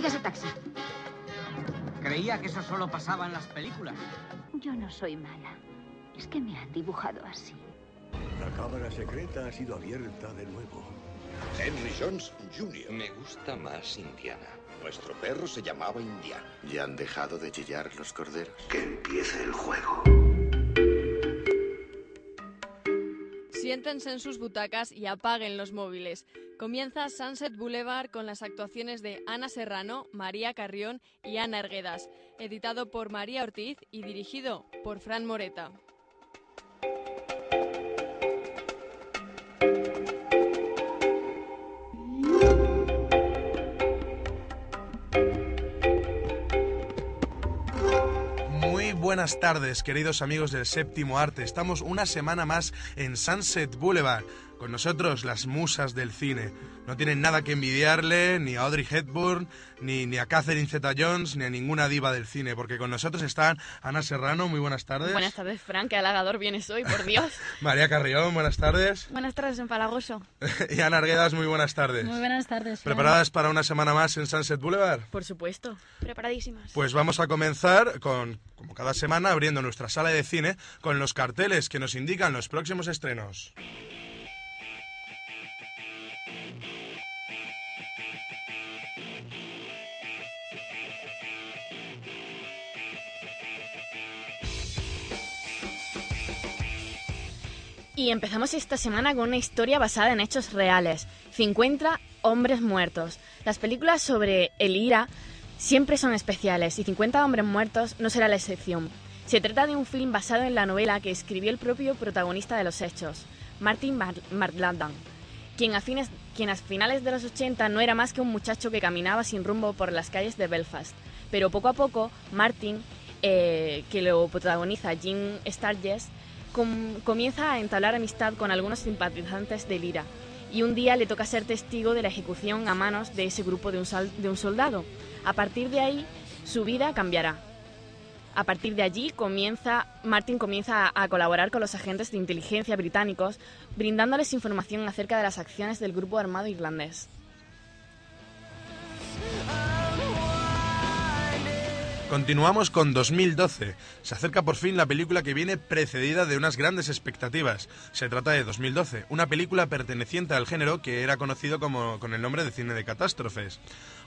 Siga ese taxi. Creía que eso solo pasaba en las películas. Yo no soy mala. Es que me han dibujado así. La cámara secreta ha sido abierta de nuevo. Henry Jones Jr. Me gusta más Indiana. Nuestro perro se llamaba Indiana. ¿Ya han dejado de chillar los corderos? Que empiece el juego. Siéntense en sus butacas y apaguen los móviles. Comienza Sunset Boulevard con las actuaciones de Ana Serrano, María Carrión y Ana Erguedas, editado por María Ortiz y dirigido por Fran Moreta. Muy buenas tardes, queridos amigos del séptimo arte. Estamos una semana más en Sunset Boulevard. Con nosotros las musas del cine. No tienen nada que envidiarle ni a Audrey Hepburn, ni, ni a Catherine Zeta-Jones, ni a ninguna diva del cine, porque con nosotros están Ana Serrano, muy buenas tardes. Buenas tardes, Fran, qué halagador vienes hoy, por Dios. María Carrión, buenas tardes. Buenas tardes, empalagoso. y Ana Arguedas, muy buenas tardes. Muy buenas tardes. ¿Preparadas para una semana más en Sunset Boulevard? Por supuesto. Preparadísimas. Pues vamos a comenzar con, como cada semana, abriendo nuestra sala de cine con los carteles que nos indican los próximos estrenos. Y empezamos esta semana con una historia basada en hechos reales. 50 hombres muertos. Las películas sobre el IRA siempre son especiales y 50 hombres muertos no será la excepción. Se trata de un film basado en la novela que escribió el propio protagonista de los hechos, Martin Marlandan, quien a, fines, quien a finales de los 80 no era más que un muchacho que caminaba sin rumbo por las calles de Belfast. Pero poco a poco, Martin, eh, que lo protagoniza Jim Sturgess, com comienza a entablar amistad con algunos simpatizantes del IRA y un día le toca ser testigo de la ejecución a manos de ese grupo de de un soldado. A partir de ahí, su vida cambiará. A partir de allí, comienza, Martin comienza a, colaborar con los agentes de inteligencia británicos, brindándoles información acerca de las acciones del grupo armado irlandés. Continuamos con 2012. Se acerca por fin la película que viene precedida de unas grandes expectativas. Se trata de 2012, una película perteneciente al género que era conocido como, con el nombre de cine de catástrofes.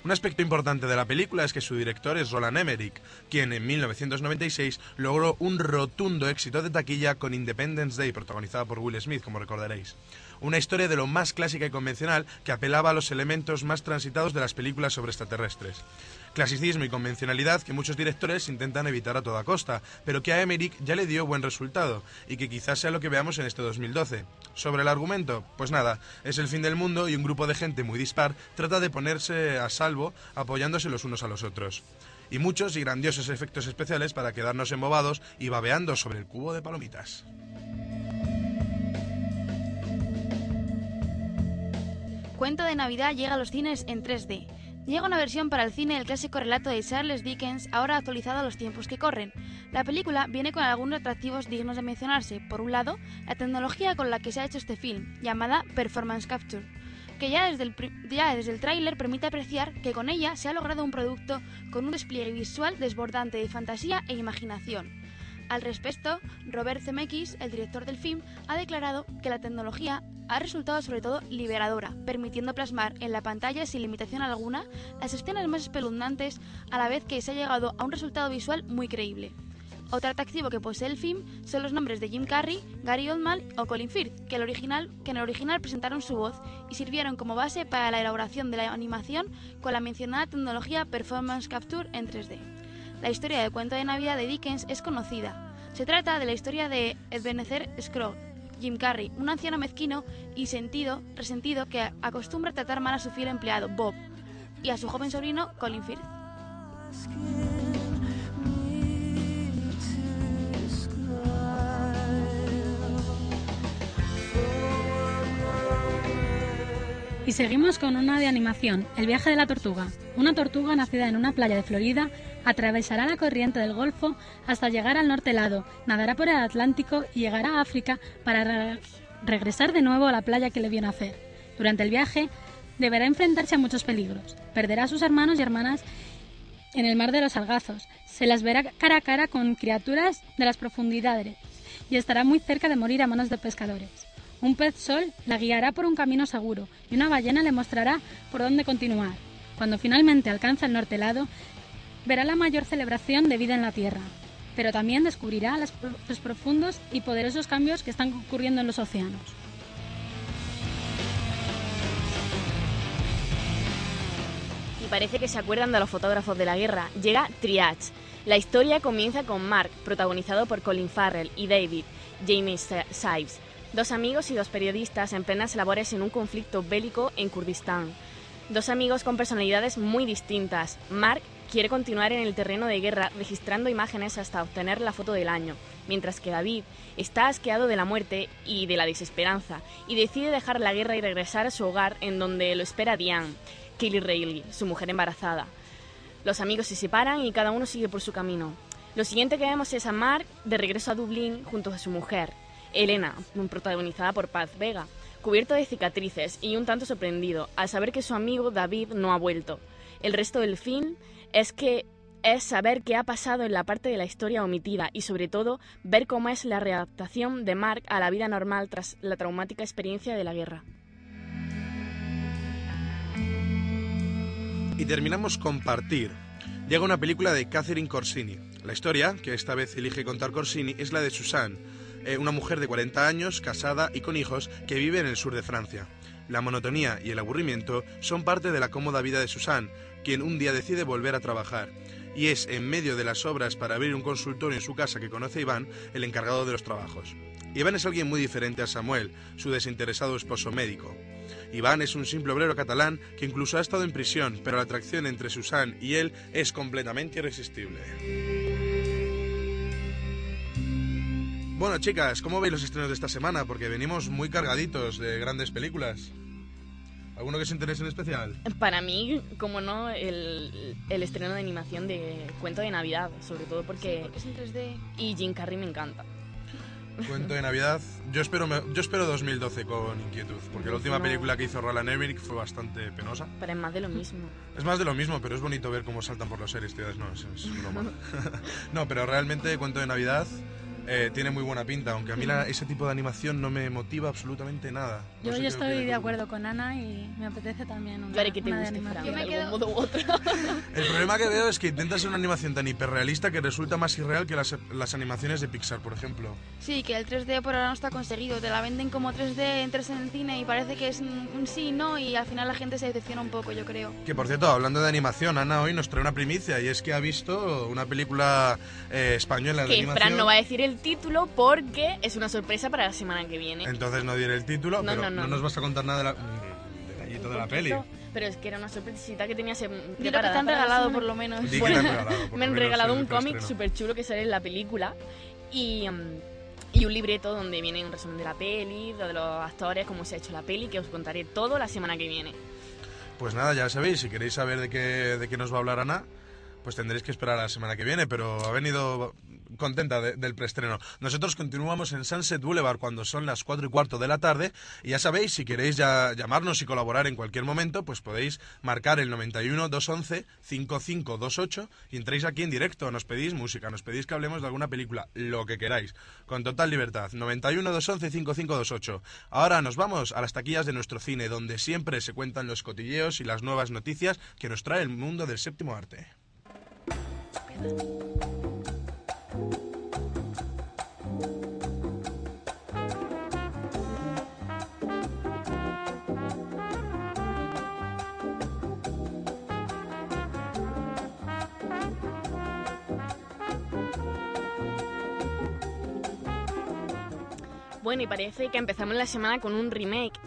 Un aspecto importante de la película es que su director es Roland Emmerich, quien en 1996 logró un rotundo éxito de taquilla con Independence Day, protagonizada por Will Smith, como recordaréis. Una historia de lo más clásica y convencional que apelaba a los elementos más transitados de las películas sobre extraterrestres. Clasicismo y convencionalidad que muchos directores intentan evitar a toda costa, pero que a Emmerich ya le dio buen resultado y que quizás sea lo que veamos en este 2012. Sobre el argumento, pues nada, es el fin del mundo y un grupo de gente muy dispar trata de ponerse a salvo apoyándose los unos a los otros. Y muchos y grandiosos efectos especiales para quedarnos embobados y babeando sobre el cubo de palomitas. Cuento de Navidad llega a los cines en 3D. Llega una versión para el cine del clásico relato de Charles Dickens, ahora actualizado a los tiempos que corren. La película viene con algunos atractivos dignos de mencionarse. Por un lado, la tecnología con la que se ha hecho este film, llamada Performance Capture, que ya desde el, ya desde el tráiler permite apreciar que con ella se ha logrado un producto con un despliegue visual desbordante de fantasía e imaginación. Al respecto, Robert Zemeckis, el director del film, ha declarado que la tecnología ha resultado sobre todo liberadora, permitiendo plasmar en la pantalla sin limitación alguna las escenas más espeluznantes a la vez que se ha llegado a un resultado visual muy creíble. Otro atractivo que posee el film son los nombres de Jim Carrey, Gary Oldman o Colin Firth, que, el en el original presentaron su voz y sirvieron como base para la elaboración de la animación con la mencionada tecnología Performance Capture en 3D. La historia del cuento de Navidad de Dickens es conocida. Se trata de la historia de Ebenezer Scrooge, Jim Carrey, un anciano mezquino y sentido, resentido que acostumbra tratar mal a su fiel empleado, Bob, y a su joven sobrino, Colin Firth. Y seguimos con una de animación, El viaje de la tortuga. Una tortuga nacida en una playa de Florida atravesará la corriente del Golfo hasta llegar al norte helado, nadará por el Atlántico y llegará a África para re regresar de nuevo a la playa que le vio nacer. Durante el viaje deberá enfrentarse a muchos peligros. Perderá a sus hermanos y hermanas en el mar de los sargazos. Se las verá cara a cara con criaturas de las profundidades y estará muy cerca de morir a manos de pescadores. Un pez sol la guiará por un camino seguro y una ballena le mostrará por dónde continuar. Cuando finalmente alcanza el norte helado, verá la mayor celebración de vida en la Tierra, pero también descubrirá los, profundos y poderosos cambios que están ocurriendo en los océanos. Y parece que se acuerdan de los fotógrafos de la guerra. Llega Triage. La historia comienza con Mark, protagonizado por Colin Farrell, y David, Jamie Sives, dos amigos y dos periodistas en plenas labores en un conflicto bélico en Kurdistán. Dos amigos con personalidades muy distintas. Mark quiere continuar en el terreno de guerra registrando imágenes hasta obtener la foto del año, mientras que David está asqueado de la muerte y de la desesperanza y decide dejar la guerra y regresar a su hogar en donde lo espera Diane, Kelly Reilly, su mujer embarazada. Los amigos se separan y cada uno sigue por su camino. Lo siguiente que vemos es a Mark de regreso a Dublín junto a su mujer, Elena, protagonizada por Paz Vega, cubierto de cicatrices y un tanto sorprendido al saber que su amigo David no ha vuelto. El resto del film es que es saber qué ha pasado en la parte de la historia omitida y sobre todo ver cómo es la readaptación de Mark a la vida normal tras la traumática experiencia de la guerra. Y terminamos con Partir. Llega una película de Catherine Corsini. La historia, que esta vez elige contar Corsini, es la de Suzanne, eh, una mujer de 40 años, casada y con hijos, que vive en el sur de Francia. La monotonía y el aburrimiento son parte de la cómoda vida de Suzanne, quien un día decide volver a trabajar. Y es en medio de las obras para abrir un consultorio en su casa que conoce Iván el encargado de los trabajos. Iván es alguien muy diferente a Samuel, su desinteresado esposo médico. Iván es un simple obrero catalán que incluso ha estado en prisión, pero la atracción entre Susan y él es completamente irresistible. Bueno, chicas, ¿cómo veis los estrenos de esta semana? Porque venimos muy cargaditos de grandes películas. ¿Alguno que se interese en especial? Para mí, como no, el, el estreno de animación de Cuento de Navidad, sobre todo porque... Es en 3D. Y Jim Carrey me encanta. Cuento de Navidad. Yo espero, yo espero 2012 con inquietud, porque la última No. película que hizo Roland Emmerich fue bastante penosa. Pero es más de lo mismo. Es más de lo mismo, pero es bonito ver cómo saltan por los series, tío. No, es, es broma. no, pero realmente Cuento de Navidad eh, tiene muy buena pinta, aunque a mí la- ese tipo de animación no me motiva absolutamente nada. No Yo, estoy de acuerdo con Ana y me apetece también una, Claro, que te una de guste, Fran, animación. Yo me de quedo- algún modo u otro. El problema que veo es que intenta ser una animación tan hiperrealista que resulta más irreal que las, las animaciones de Pixar, por ejemplo. Sí, que el 3D por ahora no está conseguido. Te la venden como 3D, entras en el cine y parece que es un, un sí, no, y al final la gente se decepciona un poco, yo creo. Que por cierto, hablando de animación, Ana hoy nos trae una primicia y es que ha visto una película eh, española de Que animación. Fran no va a decir el título porque es una sorpresa para la semana que viene. Entonces no diré el título, No, pero no, no. nos vas a contar nada de la, mm, detallito de la peli. Pero es que era una sorpresita que tenías Dilo que preparada te han regalado por lo menos. Bueno, por me han menos regalado el un cómic súper chulo que sale en la película y, mm, y un libreto donde viene un resumen de la peli, de los actores, cómo se ha hecho la peli, que os contaré todo la semana que viene. Pues nada, ya sabéis, si queréis saber de qué, de qué nos va a hablar Ana, pues tendréis que esperar a la semana que viene, pero ha venido contenta de- del preestreno. Nosotros continuamos en Sunset Boulevard cuando son las 4 y cuarto de la tarde y ya sabéis, si queréis ya llamarnos y colaborar en cualquier momento, pues podéis marcar el 91 211 5528 y entréis aquí en directo, nos pedís música, nos pedís que hablemos de alguna película, lo que queráis, con total libertad. 91 211 5528. Ahora nos vamos a las taquillas de nuestro cine, donde siempre se cuentan los cotilleos y las nuevas noticias que nos trae el mundo del séptimo arte. 别问。Bueno, y parece que empezamos la semana con un remake,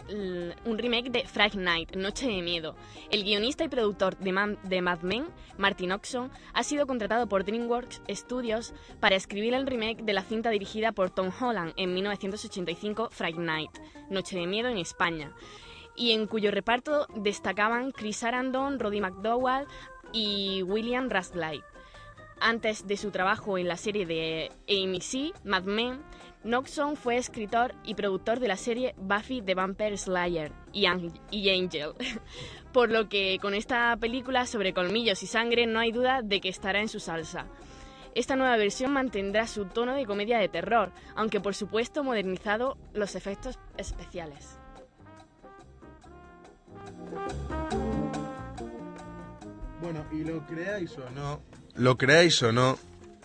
un remake de Fright Night, Noche de Miedo. El guionista y productor de, Mad Men, Martin Oxon, ha sido contratado por DreamWorks Studios para escribir el remake de la cinta dirigida por Tom Holland en 1985, Fright Night, Noche de Miedo en España, y en cuyo reparto destacaban Chris Sarandon, Roddy McDowall y William Radcliffe. Antes de su trabajo en la serie de AMC, Mad Men, Noxon fue escritor y productor de la serie Buffy the Vampire Slayer y, Ang- y Angel, por lo que con esta película sobre colmillos y sangre no hay duda de que estará en su salsa. Esta nueva versión mantendrá su tono de comedia de terror, aunque por supuesto modernizado los efectos especiales. Bueno, y lo creáis o no, lo creáis o no,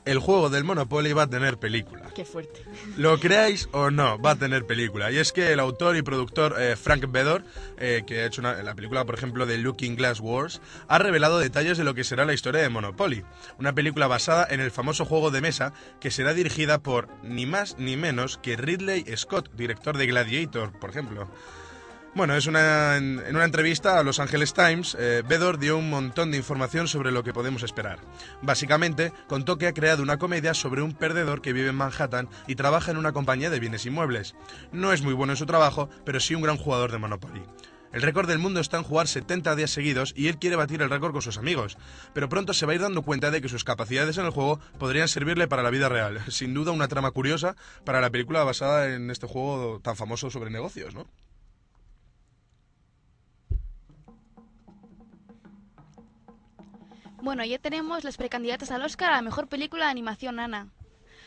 el juego del Monopoly va a tener película. Qué fuerte. Lo creáis o no, va a tener película. Y es que el autor y productor eh, Frank Bedor, eh, que ha hecho la película, por ejemplo, de Looking Glass Wars, ha revelado detalles de lo que será la historia de Monopoly. Una película basada en el famoso juego de mesa que será dirigida por ni más ni menos que Ridley Scott, director de Gladiator, por ejemplo. Bueno, es una, en, una entrevista a Los Angeles Times, eh, dio un montón de información sobre lo que podemos esperar. Básicamente, contó que ha creado una comedia sobre un perdedor que vive en Manhattan y trabaja en una compañía de bienes inmuebles. No es muy bueno en su trabajo, pero sí un gran jugador de Monopoly. El récord del mundo está en jugar 70 días seguidos y él quiere batir el récord con sus amigos, pero pronto se va a ir dando cuenta de que sus capacidades en el juego podrían servirle para la vida real. Sin duda una trama curiosa para la película basada en este juego tan famoso sobre negocios, ¿no? Bueno, ya tenemos las precandidatas al Oscar a la mejor película de animación, Ana.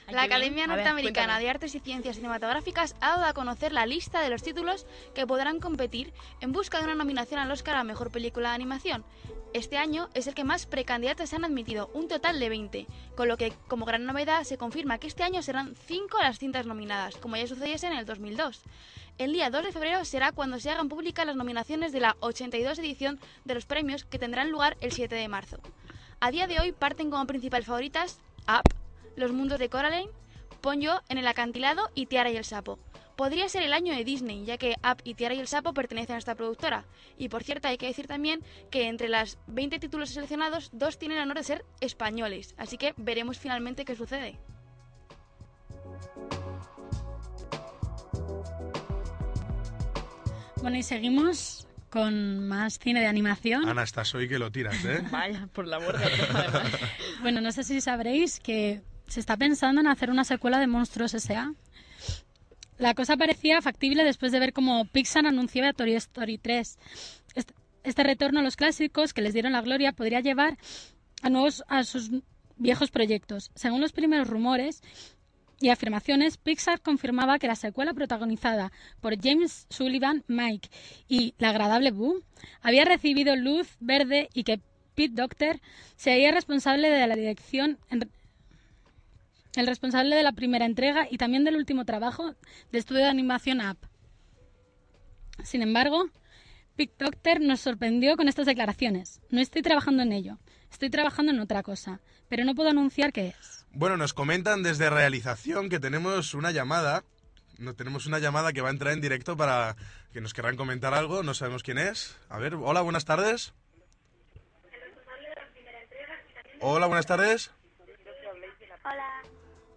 La. Academia ver, Norteamericana de Artes y Ciencias Cinematográficas ha dado a conocer la lista de los títulos que podrán competir en busca de una nominación al Oscar a mejor película de animación. Este año es el que más precandidatas se han admitido, un total de 20, con lo que, como gran novedad, se confirma que este año serán 5 las cintas nominadas, como ya sucediese en el 2002. El día 2 de febrero será cuando se hagan públicas las nominaciones de la 82 edición de los premios que tendrán lugar el 7 de marzo. A día de hoy parten como principales favoritas Up, Los Mundos de Coraline, Ponyo en el acantilado y Tiara y el Sapo. Podría ser el año de Disney, ya que Up y Tiara y el Sapo pertenecen a esta productora. Y por cierto, hay que decir también que entre las 20 títulos seleccionados, dos tienen el honor de ser españoles. Así que veremos finalmente qué sucede. Bueno, y seguimos con más cine de animación. Ana, estás hoy que lo tiras, ¿eh? Vaya, por la borda. Bueno, no sé si sabréis que se está pensando en hacer una secuela de Monstruos S.A. La cosa parecía factible después de ver cómo Pixar anunció a Toy Story 3. Este, este retorno a los clásicos que les dieron la gloria podría llevar a nuevos a sus viejos proyectos. Según los primeros rumores y afirmaciones, Pixar confirmaba que la secuela protagonizada por James Sullivan, Mike y la agradable Boo había recibido luz verde y que Pete Docter sería responsable de la dirección, en- el responsable de la primera entrega y también del último trabajo de estudio de animación Up. Sin embargo, Pete Docter nos sorprendió con estas declaraciones. No estoy trabajando en ello, estoy trabajando en otra cosa, pero no puedo anunciar qué es. Bueno, nos comentan desde realización que tenemos una llamada. No, tenemos una llamada que va a entrar en directo para que nos querrán comentar algo. No sabemos quién es. A ver, hola, buenas tardes. Hola, buenas tardes. Hola.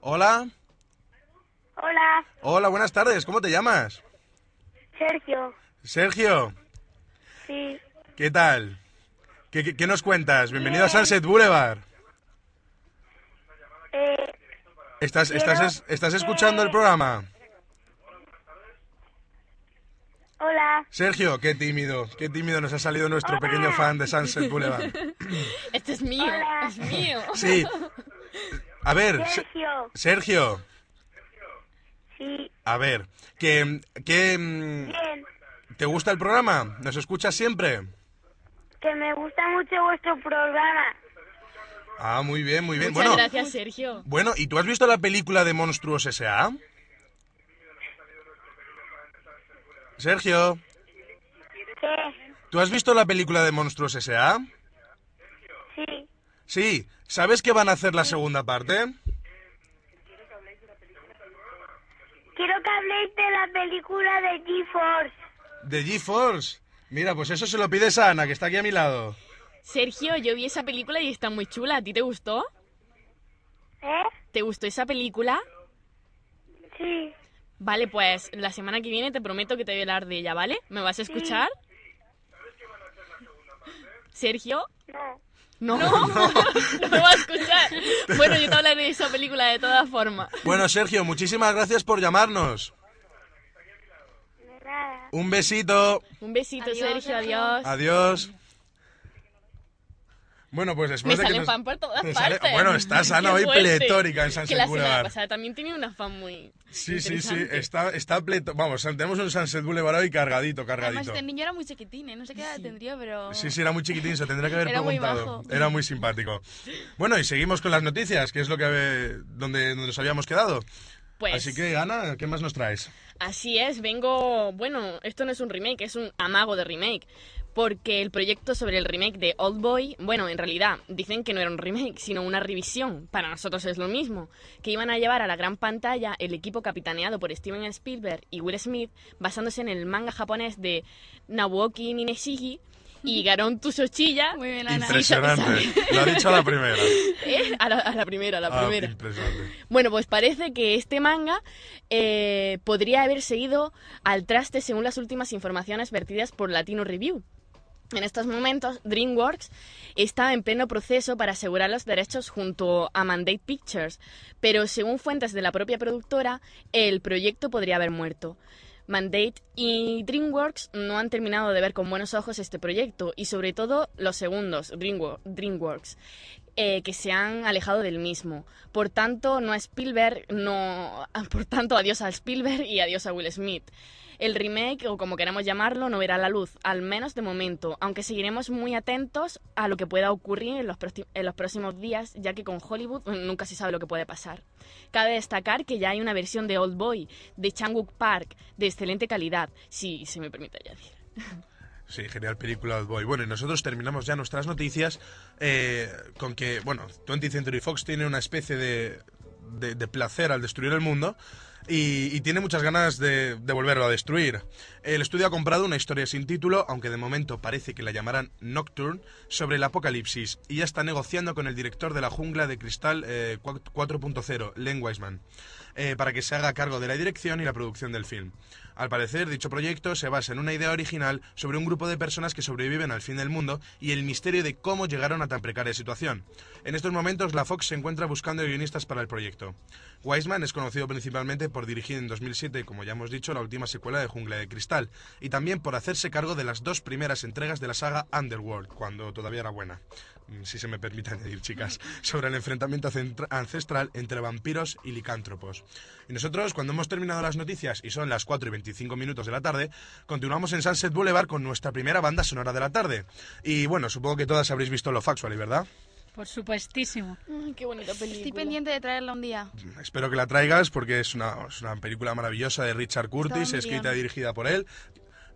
Hola. Hola, Hola, buenas tardes. ¿Cómo te llamas? Sergio. Sergio. Sí. ¿Qué tal? ¿Qué, qué- qué nos cuentas? Bienvenido a Sunset Boulevard. Eh, ¿Estás, estás, es- estás escuchando el programa? hola. Sergio, qué tímido, qué tímido nos ha salido nuestro pequeño fan de Sunset Boulevard. Este es mío, Hola. es mío. Sí. A ver, Se- Sergio. Sergio, Sí. a ver, ¿qué, qué, mm, Bien. ¿te gusta el programa? ¿Nos escuchas siempre? Que me gusta mucho vuestro programa. Ah, muy bien, muy bien. Muchas Bueno, gracias, Sergio. bueno, ¿y tú has visto la película de Monstruos S.A.? Sergio, ¿Qué? ¿tú has visto la película de Monstruos S.A.? Sí. Sí, ¿sabes que van a hacer la segunda parte? Quiero que habléis de la película de G-Force. De GeForce. Mira, pues eso se lo pides a Ana, que está aquí a mi lado. Sergio, yo vi esa película y está muy chula. ¿A ti te gustó? ¿Eh? ¿Te gustó esa película? Sí. Vale, pues la semana que viene te prometo que te voy a hablar de ella, ¿vale? ¿Me vas a escuchar? Sergio, No. No, no, me va a escuchar. Bueno, yo te hablaré de esa película de todas formas. Bueno, Sergio, muchísimas gracias por llamarnos. Un besito. Un besito, Adiós, Sergio, Sergio. adiós. Adiós. Bueno, pues Me después de que nos- fan por todas te sale- partes. Bueno, está Ana hoy pletórica en Que Sunset la semana Boulevard. pasada también tenía una fan muy Sí, sí, sí. Está, está pleto. Vamos, tenemos un Sunset Boulevard hoy cargadito, Además, cargadito. este niño era muy chiquitín, ¿eh? No sé qué edad tendría, pero... Sí, sí, era muy chiquitín, se tendría que haber Era muy preguntado. majo. Era muy simpático. Bueno, y seguimos con las noticias, que es lo que eh, donde, donde nos habíamos quedado. Pues Así que, Ana, ¿qué más nos traes? así es, vengo... Bueno, esto no es un remake, es un amago de remake. Porque el proyecto sobre el remake de Old Boy, bueno, en realidad dicen que no era un remake, sino una revisión. Para nosotros es lo mismo. Que iban a llevar a la gran pantalla el equipo capitaneado por Steven Spielberg y Will Smith, basándose en el manga japonés de Naoki Nineshigi y Garon Tsuchiya. Muy bien, Ana. Impresionante. Lo ha dicho a la primera. ¿Eh? A la, a la primera, a la Ah, primera. impresionante. Bueno, pues parece que este manga eh, podría haber seguido al traste según las últimas informaciones vertidas por Latino Review. En estos momentos, DreamWorks está en pleno proceso para asegurar los derechos junto a Mandate Pictures, pero según fuentes de la propia productora, el proyecto podría haber muerto. Mandate y DreamWorks no han terminado de ver con buenos ojos este proyecto y sobre todo los segundos, Dreamwo- DreamWorks, eh, que se han alejado del mismo. Por tanto, no a Spielberg, no, por tanto, adiós a Spielberg y adiós a Will Smith. El remake, o como queramos llamarlo, no verá la luz, al menos de momento, aunque seguiremos muy atentos a lo que pueda ocurrir en los, en los próximos días, ya que con Hollywood eh, nunca se sabe lo que puede pasar. Cabe destacar que ya hay una versión de Old Boy, de Changwook Park, de excelente calidad, si se me permite añadir. Sí, genial película Old Boy. Bueno, y nosotros terminamos ya nuestras noticias eh, con que, bueno, 20th Century Fox tiene una especie de, de, placer al destruir el mundo y, tiene muchas ganas de, volverlo a destruir. El estudio ha comprado una historia sin título, aunque de momento parece que la llamarán Nocturne, sobre el apocalipsis y ya está negociando con el director de La Jungla de Cristal eh, 4.0, Len Wiseman, eh, para que se haga cargo de la dirección y la producción del film. Al parecer, dicho proyecto se basa en una idea original sobre un grupo de personas que sobreviven al fin del mundo y el misterio de cómo llegaron a tan precaria situación. En estos momentos, la Fox se encuentra buscando guionistas para el proyecto. Wiseman es conocido principalmente por dirigir en 2007, como ya hemos dicho, la última secuela de Jungla de Cristal, y también por hacerse cargo de las dos primeras entregas de la saga Underworld, cuando todavía era buena, si se me permite añadir, chicas, sobre el enfrentamiento ancestral entre vampiros y licántropos. Y nosotros, cuando hemos terminado las noticias y son las 4 y 25 minutos de la tarde, continuamos en Sunset Boulevard con nuestra primera banda sonora de la tarde. Y bueno, supongo que todas habréis visto Lo Factual, ¿verdad? Por supuestísimo. Qué bonita película. Estoy pendiente de traerla un día. Espero que la traigas porque es una, es una película maravillosa de Richard Curtis, escrita y dirigida por él.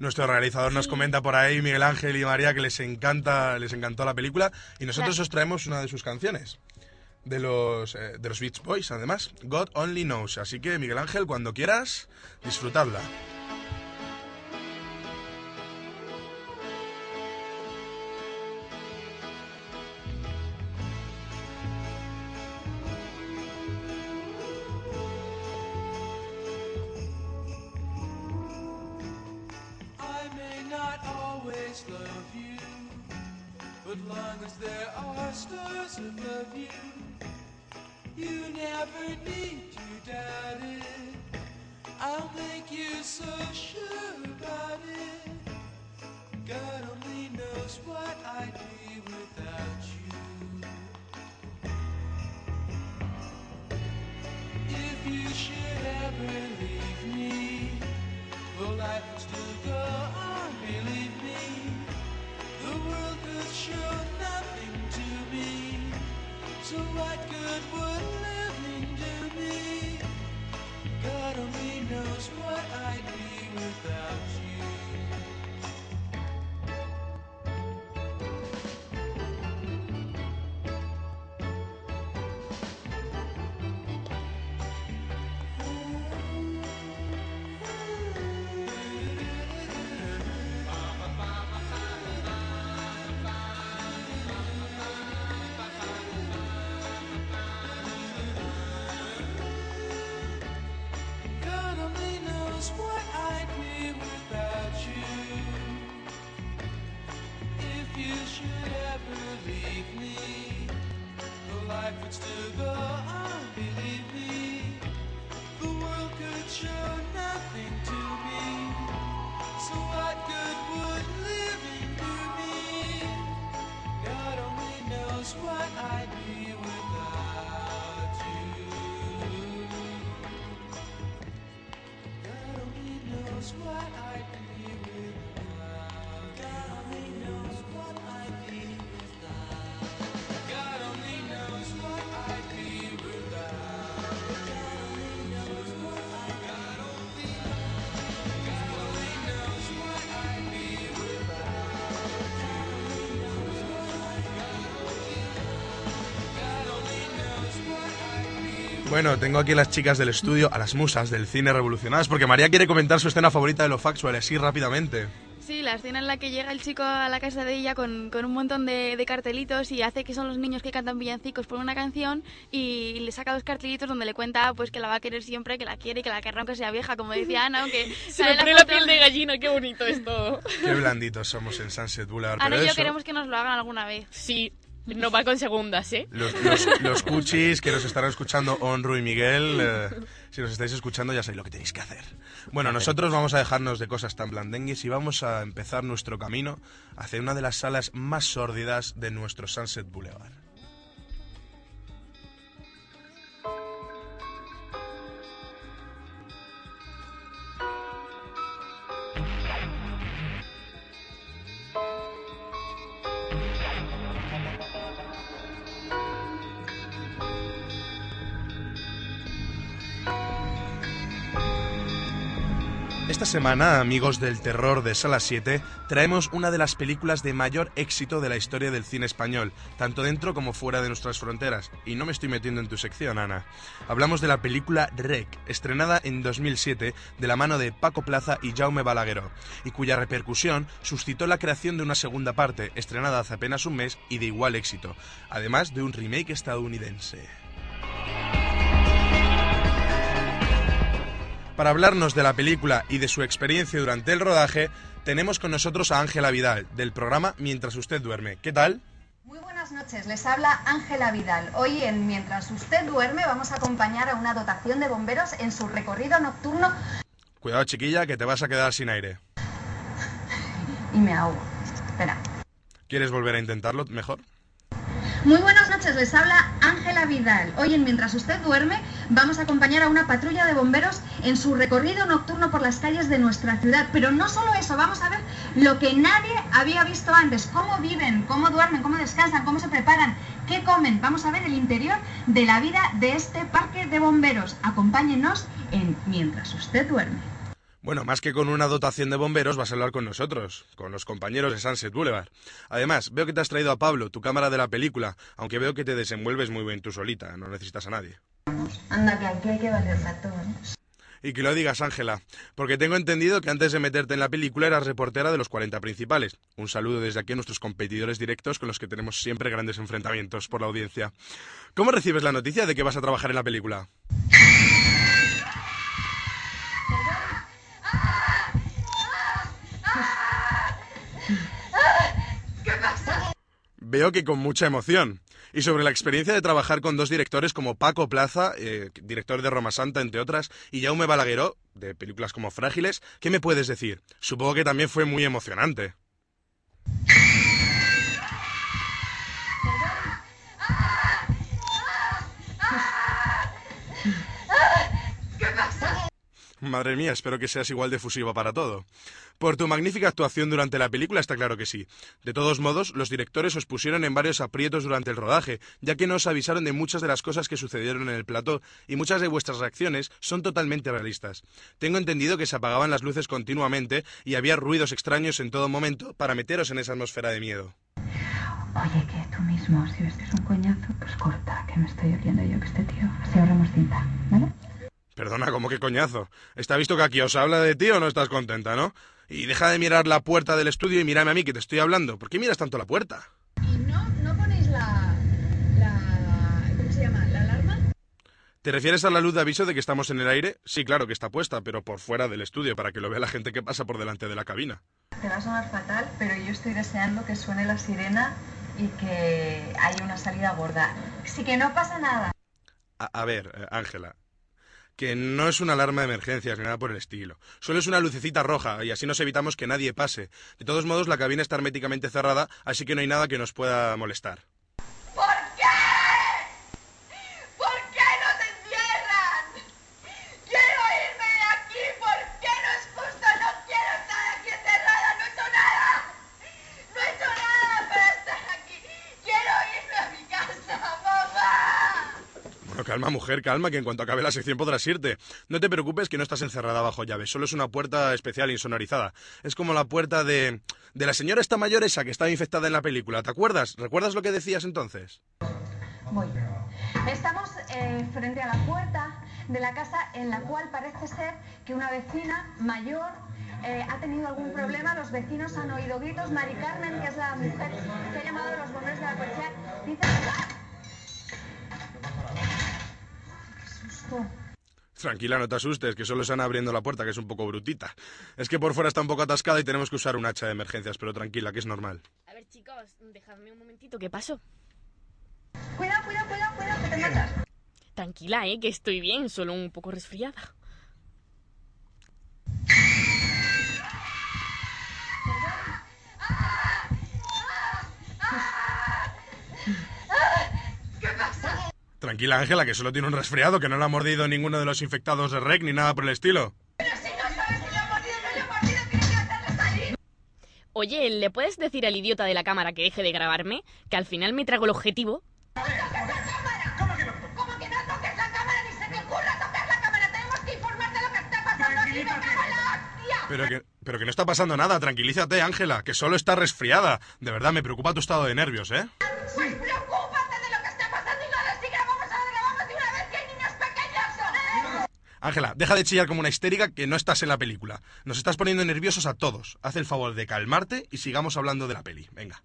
Nuestro realizador nos comenta por ahí, Miguel Ángel y María, que les encanta, les encantó la película. Y nosotros Claro. os traemos una de sus canciones. De los, eh, de los Beach Boys, además. God Only Knows. Así que, Miguel Ángel, cuando quieras, disfrutadla. Always love you, but long as there are stars above you, you never need to doubt it. I'll make you so sure about it. God only knows what I'd be without you. If you should ever So what good would living do me? God only knows what I'd Bueno, tengo aquí a las chicas del estudio, a las musas del cine revolucionadas, porque María quiere comentar su escena favorita de los Factual, así rápidamente. Sí, la escena en la que llega el chico a la casa de ella con, con un montón de, de cartelitos y hace que son los niños que cantan villancicos por una canción y le saca dos cartelitos donde le cuenta pues que la va a querer siempre, que la quiere y que la querrá aunque sea vieja, como decía Ana, aunque Se me pone la piel de gallina, qué bonito es todo. Qué blanditos somos en Sunset Boulevard. Ana Pero y yo eso, queremos que nos lo hagan alguna vez. Sí, no va con segundas, ¿eh? los, los, los cuchis que nos estarán escuchando, Onru y Miguel, eh, si nos estáis escuchando ya sabéis lo que tenéis que hacer. Bueno, nosotros vamos a dejarnos de cosas tan blandengues y vamos a empezar nuestro camino hacia una de las salas más sórdidas de nuestro Sunset Boulevard. Esta semana, amigos del terror de Sala 7, traemos una de las películas de mayor éxito de la historia del cine español, tanto dentro como fuera de nuestras fronteras. Y no me estoy metiendo en tu sección, Ana. Hablamos de la película Rec, estrenada en 2007 de la mano de Paco Plaza y Jaume Balagueró, y cuya repercusión suscitó la creación de una segunda parte, estrenada hace apenas un mes y de igual éxito, además de un remake estadounidense. Para hablarnos de la película y de su experiencia durante el rodaje, tenemos con nosotros a Ángela Vidal, del programa Mientras usted duerme. ¿Qué tal? Muy buenas noches, les habla Ángela Vidal. Hoy en Mientras usted duerme vamos a acompañar a una dotación de bomberos en su recorrido nocturno Cuidado chiquilla, que te vas a quedar sin aire. y me ahogo. Espera. ¿Quieres volver a intentarlo mejor? Muy buenas noches, les habla Ángela Vidal. Hoy en Mientras usted duerme vamos a acompañar a una patrulla de bomberos en su recorrido nocturno por las calles de nuestra ciudad. Pero no solo eso, vamos a ver lo que nadie había visto antes. Cómo viven, cómo duermen, cómo descansan, cómo se preparan, qué comen. Vamos a ver el interior de la vida de este parque de bomberos. Acompáñenos en Mientras usted duerme. Bueno, más que con una dotación de bomberos, vas a hablar con nosotros, con los compañeros de Sunset Boulevard. Además, veo que te has traído a Pablo, tu cámara de la película, aunque veo que te desenvuelves muy bien tú solita, no necesitas a nadie. Anda, que aquí hay que todo. ¿eh? Y que lo digas, Ángela, porque tengo entendido que antes de meterte en la película eras reportera de los 40 principales. Un saludo desde aquí a nuestros competidores directos con los que tenemos siempre grandes enfrentamientos por la audiencia. ¿Cómo recibes la noticia de que vas a trabajar en la película? Veo que con mucha emoción. Y sobre la experiencia de trabajar con dos directores como Paco Plaza, eh, director de Roma Santa, entre otras, y Jaume Balagueró, de películas como Frágiles, ¿qué me puedes decir? Supongo que también fue muy emocionante. Madre mía, espero que seas igual de fusiva para todo. Por tu magnífica actuación durante la película está claro que sí. De todos modos, los directores os pusieron en varios aprietos durante el rodaje, ya que nos avisaron de muchas de las cosas que sucedieron en el plató, y muchas de vuestras reacciones son totalmente realistas. Tengo entendido que se apagaban las luces continuamente y había ruidos extraños en todo momento para meteros en esa atmósfera de miedo. Oye, que tú mismo, si ves que es un coñazo, pues corta, que me estoy oliendo yo que este tío. Así ahorramos cinta, ¿vale? Perdona, ¿cómo que coñazo? ¿Está visto que aquí os habla de ti o no estás contenta, no? Y deja de mirar la puerta del estudio y mírame a mí que te estoy hablando. ¿Por qué miras tanto la puerta? ¿Y no, no ponéis la, la... ¿Cómo se llama? ¿La alarma? ¿Te refieres a la luz de aviso de que estamos en el aire? Sí, claro que está puesta, pero por fuera del estudio, para que lo vea la gente que pasa por delante de la cabina. Te va a sonar fatal, pero yo estoy deseando que suene la sirena y que haya una salida gorda. Sí que no pasa nada. A, a ver, eh, Ángela, que no es una alarma de emergencias ni nada por el estilo. Solo es una lucecita roja y así nos evitamos que nadie pase. De todos modos, la cabina está herméticamente cerrada, así que no hay nada que nos pueda molestar. ¿Por qué? ¿Por qué no te encierran? Quiero irme de aquí. ¿Por qué no es justo? No quiero estar aquí encerrada. No he hecho nada. No he hecho nada para estar aquí. Quiero irme a mi casa, mamá. Calma, mujer, calma, que en cuanto acabe la sección podrás irte. No te preocupes que no estás encerrada bajo llave, solo es una puerta especial insonorizada. Es como la puerta de... de la señora esta mayor esa que estaba infectada en la película, ¿te acuerdas? ¿Recuerdas lo que decías entonces? Voy. Estamos eh, frente a la puerta de la casa en la cual parece ser que una vecina mayor eh, ha tenido algún problema. Los vecinos han oído gritos. Mari Carmen, que es la mujer que ha llamado a los bomberos de la policía, dice... Tranquila, no te asustes, que solo están abriendo la puerta, que es un poco brutita. Es que por fuera está un poco atascada y tenemos que usar un hacha de emergencias, pero tranquila, que es normal. A ver, chicos, dejadme un momentito, ¿qué pasó? Cuidado, cuidado, cuidado, cuidado, que te matas. Tranquila, eh, que estoy bien, solo un poco resfriada. Tranquila, Ángela, que solo tiene un resfriado, que no le ha mordido ninguno de los infectados de REC ni nada por el estilo. Oye, ¿le puedes decir al idiota de la cámara que deje de grabarme? Que al final me trago el objetivo. ¿Cómo que no toques la cámara ni se te ocurra tocar la cámara? Tenemos que informarte de lo que está pasando aquí. ¡Me cago en la hostia! Pero que, pero que no está pasando nada, tranquilízate, Ángela, que solo está resfriada. De verdad, me preocupa tu estado de nervios, ¿eh? Pues preocúpate de lo que está pasando y nada, si grabamos ahora grabamos de una vez que hay niños pequeños. Ángela, deja de chillar como una histérica que no estás en la película. Nos estás poniendo nerviosos a todos. Haz el favor de calmarte y sigamos hablando de la peli. Venga.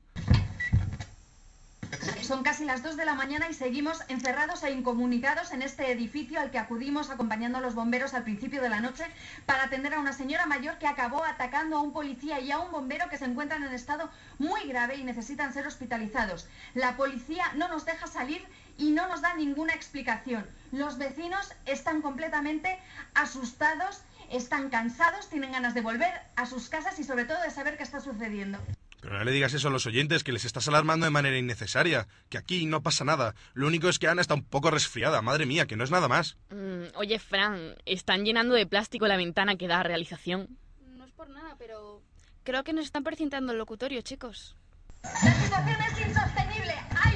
Son casi las 2 de la mañana y seguimos encerrados e incomunicados en este edificio al que acudimos acompañando a los bomberos al principio de la noche para atender a una señora mayor que acabó atacando a un policía y a un bombero que se encuentran en estado muy grave y necesitan ser hospitalizados. La policía no nos deja salir y no nos da ninguna explicación. Los vecinos están completamente asustados, están cansados, tienen ganas de volver a sus casas y sobre todo de saber qué está sucediendo. Pero no le digas eso a los oyentes, que les estás alarmando de manera innecesaria. Que aquí no pasa nada. Lo único es que Ana está un poco resfriada, madre mía, que no es nada más. Mm, oye, Fran, están llenando de plástico la ventana que da a realización. No es por nada, pero creo que nos están precintando el locutorio, chicos. La situación es insostenible. Hay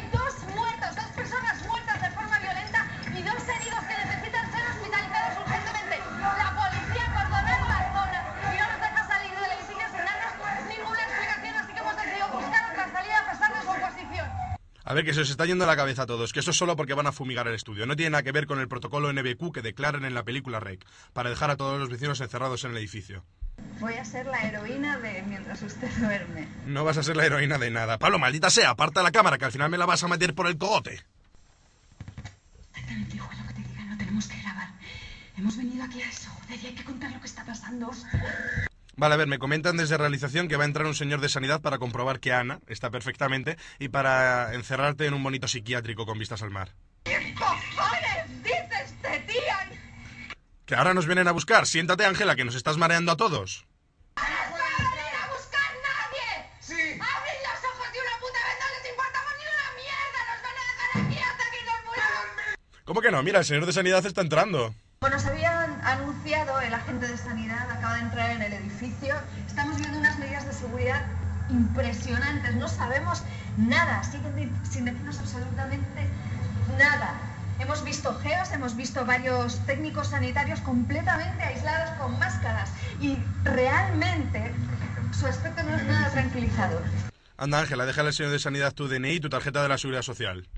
A ver, que se os está yendo la cabeza a todos, que eso es solo porque van a fumigar el estudio. No tiene nada que ver con el protocolo NBQ que declaran en la película REC, para dejar a todos los vecinos encerrados en el edificio. Voy a ser la heroína de mientras usted duerme. No vas a ser la heroína de nada. Pablo, maldita sea, aparta la cámara, que al final me la vas a meter por el cogote. Exactamente igual lo que te digan, no tenemos que grabar. Hemos venido aquí a eso, joder, y hay que contar lo que está pasando. Vale, a ver, me comentan desde realización que va a entrar un señor de sanidad para comprobar que Ana está perfectamente y para encerrarte en un bonito psiquiátrico con vistas al mar. ¿Qué cojones dice este tío? Que ahora nos vienen a buscar. Siéntate, Ángela, que nos estás mareando a todos. ¡No va a venir a buscar nadie! ¡Sí! ¡Abrid los ojos de una puta vez! ¡No les importamos ni una mierda! ¡Nos van a dejar aquí hasta que nos muramos! ¿Cómo que no? Mira, el señor de sanidad está entrando. Como nos habían anunciado, el agente de sanidad acaba de entrar en el edificio. Estamos viendo unas medidas de seguridad impresionantes. No sabemos nada, siguen sin decirnos absolutamente nada. Hemos visto geos, hemos visto varios técnicos sanitarios completamente aislados con máscaras y realmente su aspecto no es nada tranquilizador. Anda, Ángela, déjale al señor de sanidad tu DNI y tu tarjeta de la seguridad social.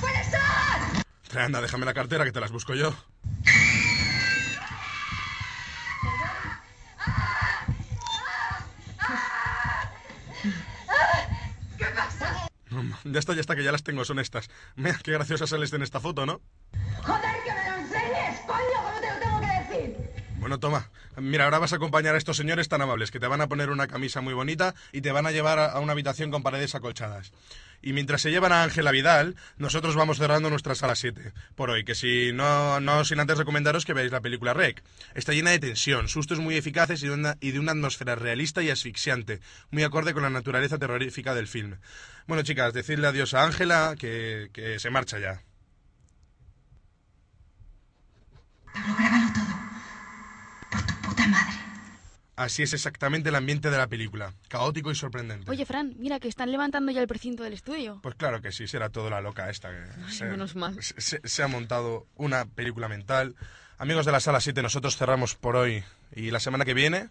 ¡Puede ser! Anda, déjame la cartera que te las busco yo. Ya está, ya está, que ya las tengo, son estas. Mira, qué graciosa sales en esta foto, ¿no? ¡Joder, que me lo enseñes! ¡Coño, cómo te lo tengo que decir! Bueno, toma. Mira, ahora vas a acompañar a estos señores tan amables que te van a poner una camisa muy bonita y te van a llevar a a una habitación con paredes acolchadas. Y mientras se llevan a Ángela Vidal, nosotros vamos cerrando nuestra sala 7 por hoy. Que si no, no sin antes recomendaros que veáis la película Rec. Está llena de tensión, sustos muy eficaces y de, una, atmósfera realista y asfixiante, muy acorde con la naturaleza terrorífica del film. Bueno, chicas, decidle adiós a Ángela, que, que se marcha ya. Todo. Por tu puta madre. Así es exactamente el ambiente de la película, caótico y sorprendente. Oye, Fran, mira que están levantando ya el precinto del estudio. Pues claro que sí, será todo la loca esta. Que se, menos mal. Se, se- se ha montado una película mental. Amigos de la sala 7, nosotros cerramos por hoy y la semana que viene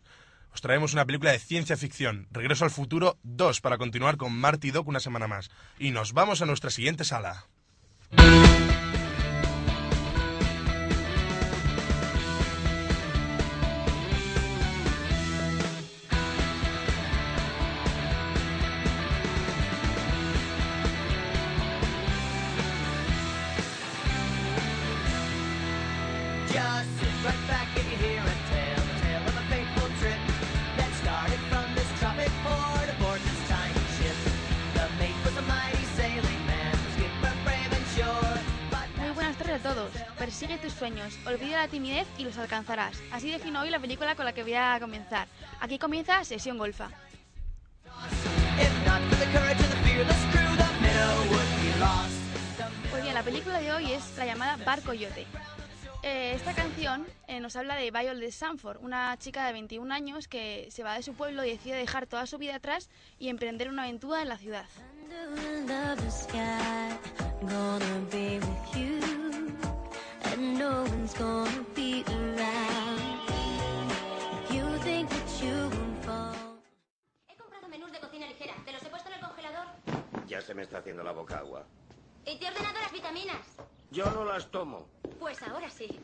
os traemos una película de ciencia ficción, Regreso al Futuro 2, para continuar con Marty Doc una semana más. Y nos vamos a nuestra siguiente sala. Timidez y los alcanzarás. Así defino hoy la película con la que voy a comenzar. Aquí comienza Sesión Golfa. Pues bien, la película de hoy es la llamada Bar Coyote. Eh, esta canción eh, nos habla de Violet Sanford, una chica de 21 años que se va de su pueblo y decide dejar toda su vida atrás y emprender una aventura en la ciudad. And no one's gonna be around. If you think that you won't fall. He comprado menús de cocina ligera. ¿Te los he puesto en el congelador? Ya se me está haciendo la boca agua. ¿Y te he ordenado las vitaminas? Yo no las tomo. Pues ahora sí.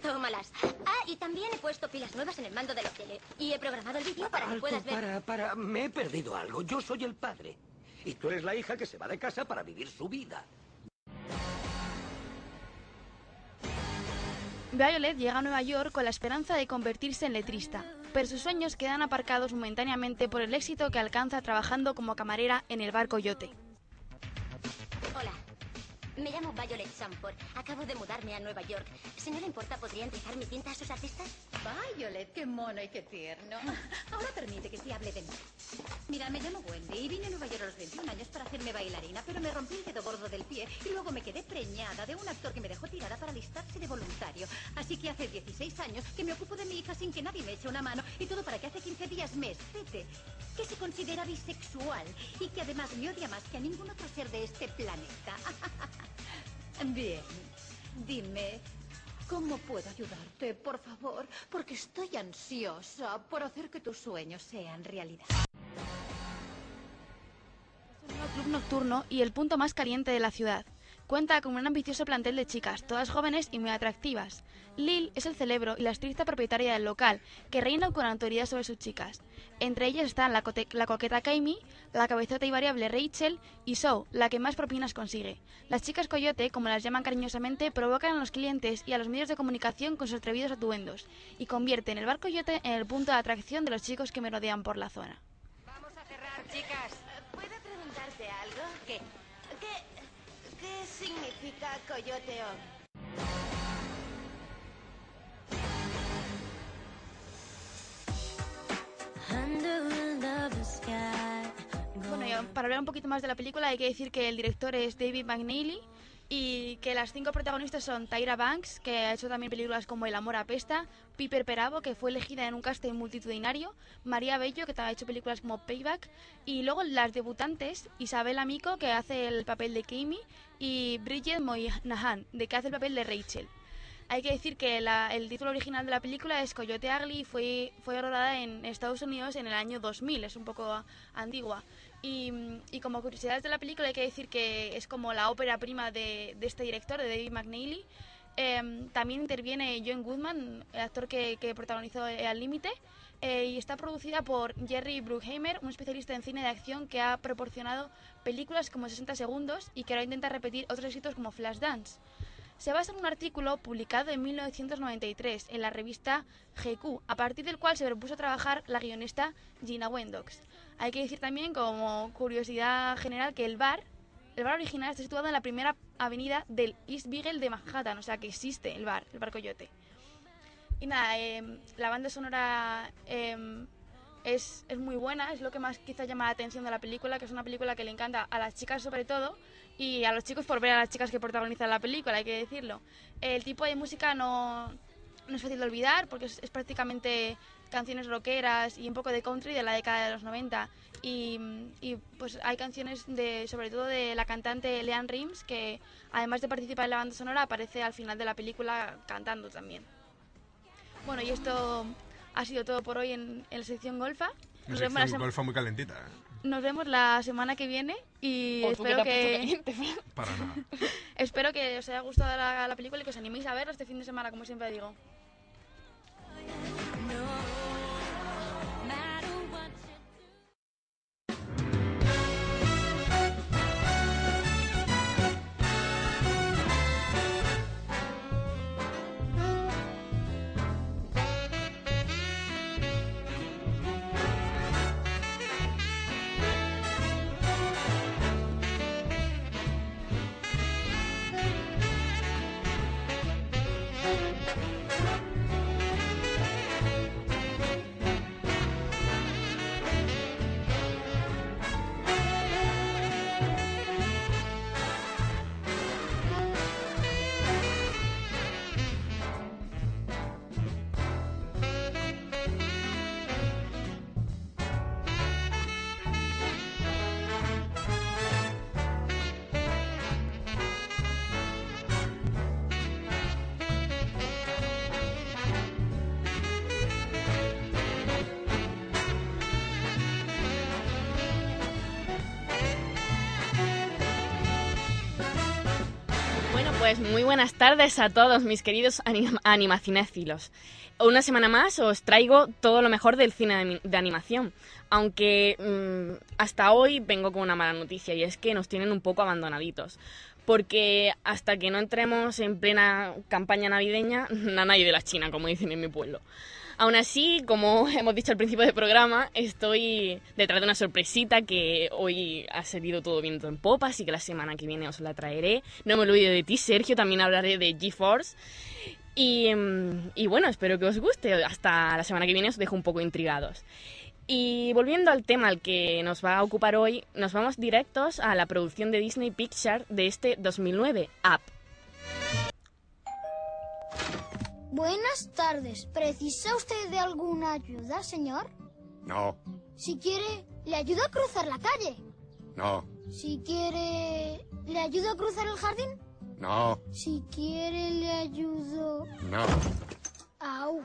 Tómalas. Ah, y también he puesto pilas nuevas en el mando de la tele. Y he programado el vídeo para que Alto, puedas ver... para, para. Me he perdido algo. Yo soy el padre. Y tú eres la hija que se va de casa para vivir su vida. Violet llega a Nueva York con la esperanza de convertirse en letrista, pero sus sueños quedan aparcados momentáneamente por el éxito que alcanza trabajando como camarera en el bar Coyote. Hola. Me llamo Violet Sanford. Acabo de mudarme a Nueva York. Si no le importa, ¿podría empezar mi cinta a sus artistas? Violet, qué mono y qué tierno. Ahora permite que te hable de mí. Mira, me llamo Wendy y vine a Nueva York a los 21 años para hacerme bailarina, pero me rompí el dedo gordo del pie y luego me quedé preñada de un actor que me dejó tirada para alistarse de voluntario. Así que hace 16 años que me ocupo de mi hija sin que nadie me eche una mano y todo para que hace 15 días me espete que se considera bisexual y que además me odia más que a ningún otro ser de este planeta. Bien, dime, ¿cómo puedo ayudarte, por favor? Porque estoy ansiosa por hacer que tus sueños sean realidad. un nuevo club nocturno y el punto más caliente de la ciudad. Cuenta con un ambicioso plantel de chicas, todas jóvenes y muy atractivas. Lil es el cerebro y la estricta propietaria del local, que reina con autoridad sobre sus chicas. Entre ellas están la, coqueta Kaimi, la cabezota y variable Rachel y Zoe, la que más propinas consigue. Las chicas coyote, como las llaman cariñosamente, provocan a los clientes y a los medios de comunicación con sus atrevidos atuendos y convierten el bar coyote en el punto de atracción de los chicos que merodean por la zona. Vamos a cerrar, chicas. Significa coyoteo? Bueno, para hablar un poquito más de la película hay que decir que el director es David McNeely y que las cinco protagonistas son Tyra Banks, que ha hecho también películas como El amor apesta, Piper Perabo, que fue elegida en un casting multitudinario, María Bello, que ha hecho películas como Payback, y luego las debutantes, Isabel Amico, que hace el papel de Kimi, y Bridget Moynihan, de que hace el papel de Rachel. Hay que decir que la- el título original de la película es Coyote Ugly y fue, fue rodada en Estados Unidos en el año 2000, es un poco antigua. Y, y como curiosidades de la película hay que decir que es como la ópera prima de, de este director, de David McNeely. Em, también interviene John Goodman, el actor que, que protagonizó eh, Al Límite, eh, y está producida por Jerry Bruckheimer, un especialista en cine de acción que ha proporcionado películas como 60 segundos y que ahora intenta repetir otros éxitos como Flashdance. Se basa en un artículo publicado en 1993 en la revista GQ, a partir del cual se propuso trabajar la guionista Gina Wendox. Hay que decir también, como curiosidad general, que el bar, el bar original está situado en la primera avenida del East Beagle de Manhattan, o sea que existe el bar, el bar Coyote. Y nada, em, la banda sonora em, es, muy buena, es lo que más quizá llama la atención de la película, que es una película que le encanta a las chicas sobre todo y a los chicos por ver a las chicas que protagonizan la película, hay que decirlo. El tipo de música no, es fácil de olvidar porque es prácticamente canciones rockeras y un poco de country de la década de los 90 y, y, pues hay canciones de sobre todo de la cantante Leanne Rims que además de participar en la banda sonora aparece al final de la película cantando también. Bueno, y esto ha sido todo por hoy en, en la sección Golfa. Nos vemos, la sección golfa muy calentita. ¿eh? nos vemos la semana que viene y O tú que espero que, Para nada. espero que os haya gustado la, la película y que os animéis a verla este fin de semana, como siempre digo. Pues muy buenas tardes a todos mis queridos anim- animacinéfilos. Una semana más os traigo todo lo mejor del cine de animación, aunque mm, hasta hoy vengo con una mala noticia y es que nos tienen un poco abandonaditos. Porque hasta que no entremos en plena campaña navideña, na nadie de la China, como dicen en mi pueblo. Aún así, como hemos dicho al principio del programa, estoy detrás de una sorpresita que hoy ha salido todo viento en popa, así que la semana que viene os la traeré. No me olvido de ti, Sergio, también hablaré de GeForce. Y, mm, y bueno, espero que os guste. Hasta la semana que viene os dejo un poco intrigados. Y volviendo al tema al que nos va a ocupar hoy, nos vamos directos a la producción de Disney Pixar de este 2009, Up. Buenas tardes. ¿Precisa usted de alguna ayuda, señor? No, Si quiere, le ayudo a cruzar la calle. no, Si quiere, le ayudo a cruzar el jardín. no, Si quiere, le ayudo. no. Au.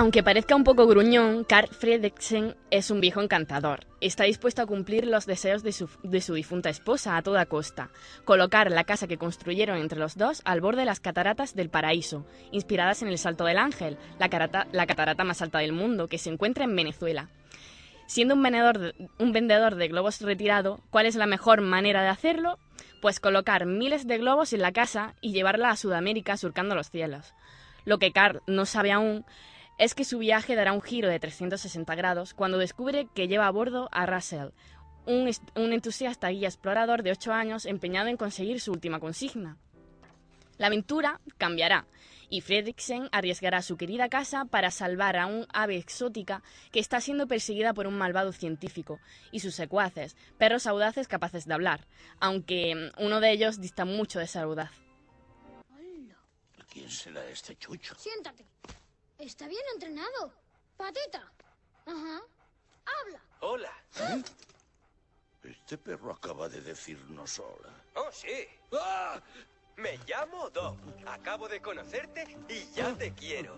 Aunque parezca un poco gruñón, Carl Fredriksen es un viejo encantador. Está dispuesto a cumplir los deseos de su, de su difunta esposa a toda costa, colocar la casa que construyeron entre los dos al borde de las cataratas del paraíso, inspiradas en el Salto del Ángel, la, la catarata más alta del mundo, que se encuentra en Venezuela. Siendo un vendedor, de, un vendedor de globos retirado, ¿cuál es la mejor manera de hacerlo? Pues colocar miles de globos en la casa y llevarla a Sudamérica surcando los cielos. Lo que Carl no sabe aún es que su viaje dará un giro de 360 grados cuando descubre que lleva a bordo a Russell, un, entusiasta guía explorador de 8 años empeñado en conseguir su última consigna. La aventura cambiará y Fredriksen arriesgará su querida casa para salvar a un ave exótica que está siendo perseguida por un malvado científico y sus secuaces, perros audaces capaces de hablar, aunque mm, uno de ellos dista mucho de ser audaz. ¿Quién será este chucho? Siéntate. Está bien entrenado. Patita. Ajá. Habla. Hola. Este perro acaba de decirnos hola. Oh, sí. ¡Ah! Me llamo Doc. Acabo de conocerte y ya te quiero.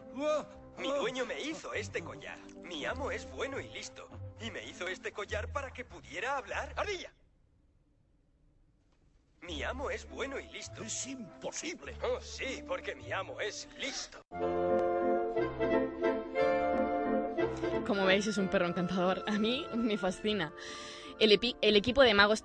Mi dueño me hizo este collar. Mi amo es bueno y listo. Y me hizo este collar para que pudiera hablar. ¡Ardilla! Mi amo es bueno y listo. Es imposible. Oh, sí, porque mi amo es listo. Como veis, es un perro encantador. A mí me fascina. El, equipo de magos,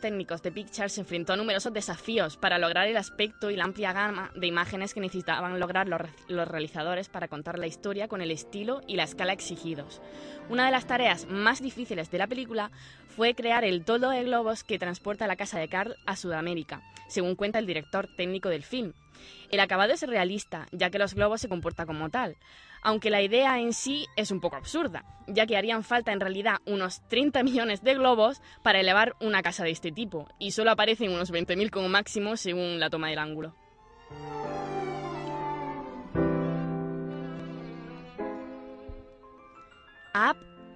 técnicos de Pixar se enfrentó a numerosos desafíos para lograr el aspecto y la amplia gama de imágenes que necesitaban lograr los realizadores para contar la historia con el estilo y la escala exigidos. Una de las tareas más difíciles de la película fue crear el toldo de globos que transporta la casa de Carl a Sudamérica, según cuenta el director técnico del film. El acabado es realista, ya que los globos se comportan como tal, aunque la idea en sí es un poco absurda, ya que harían falta en realidad unos 30 millones de globos para elevar una casa de este tipo, y solo aparecen unos 20.000 como máximo según la toma del ángulo.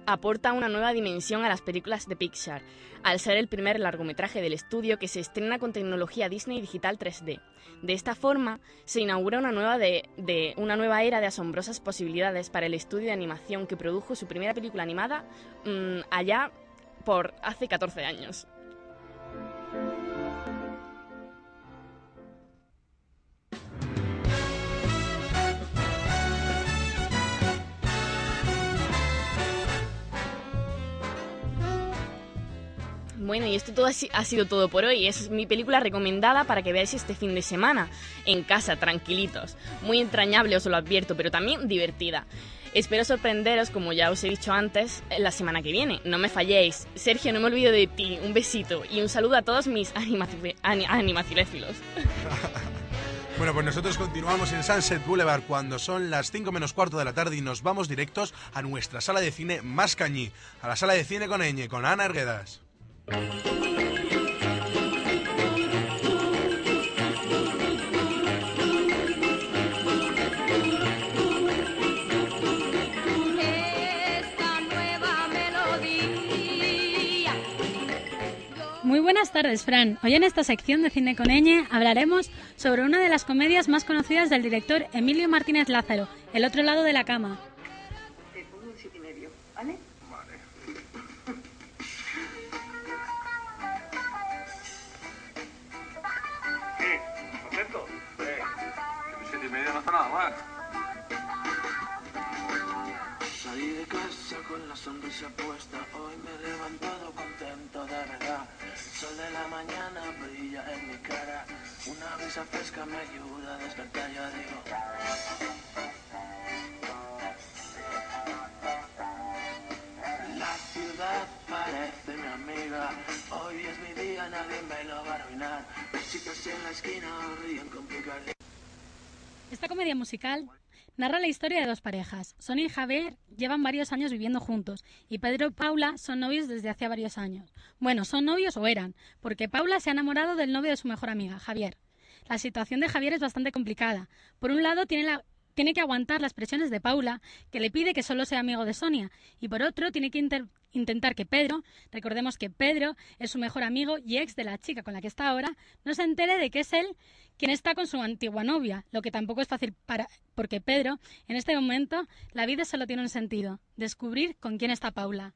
Aporta una nueva dimensión a las películas de Pixar, al ser el primer largometraje del estudio que se estrena con tecnología Disney Digital 3D. De esta forma, se inaugura una nueva, de, de- una nueva era de asombrosas posibilidades para el estudio de animación que produjo su primera película animada mm, allá por hace 14 años. Bueno, y esto todo ha si- ha sido todo por hoy. Es mi película recomendada para que veáis este fin de semana, en casa, tranquilitos. Muy entrañable, os lo advierto, pero también divertida. Espero sorprenderos, como ya os he dicho antes, la semana que viene. No me falléis. Sergio, no me olvido de ti. Un besito y un saludo a todos mis animaci- ani- animaciléfilos. Bueno, pues nosotros continuamos en Sunset Boulevard cuando son las 5 menos cuarto de la tarde y nos vamos directos a nuestra sala de cine más cañí, a la sala de cine con Eñe, con Ana Arguedas. Muy buenas tardes, Fran. Hoy en esta sección de Cine con Eñe hablaremos sobre una de las comedias más conocidas del director Emilio Martínez Lázaro, El otro lado de la cama. Salí de casa con la sonrisa puesta, hoy me he levantado contento de verdad. Sol de la mañana brilla en mi cara, una brisa fresca me ayuda a despertar, ya digo. La ciudad parece mi amiga, hoy es mi día, nadie me lo va a arruinar. Las chicas en la esquina ríen con picardía. Esta comedia musical narra la historia de dos parejas. Sonia y Javier llevan varios años viviendo juntos y Pedro y Paula son novios desde hace varios años. Bueno, son novios o eran, porque Paula se ha enamorado del novio de su mejor amiga, Javier. La situación de Javier es bastante complicada. Por un lado, tiene, la- tiene que aguantar las presiones de Paula, que le pide que solo sea amigo de Sonia, y por otro, tiene que inter- intentar que Pedro, recordemos que Pedro es su mejor amigo y ex de la chica con la que está ahora, no se entere de que es él quien está con su antigua novia, lo que tampoco es fácil para porque Pedro, en este momento, la vida solo tiene un sentido, descubrir con quién está Paula.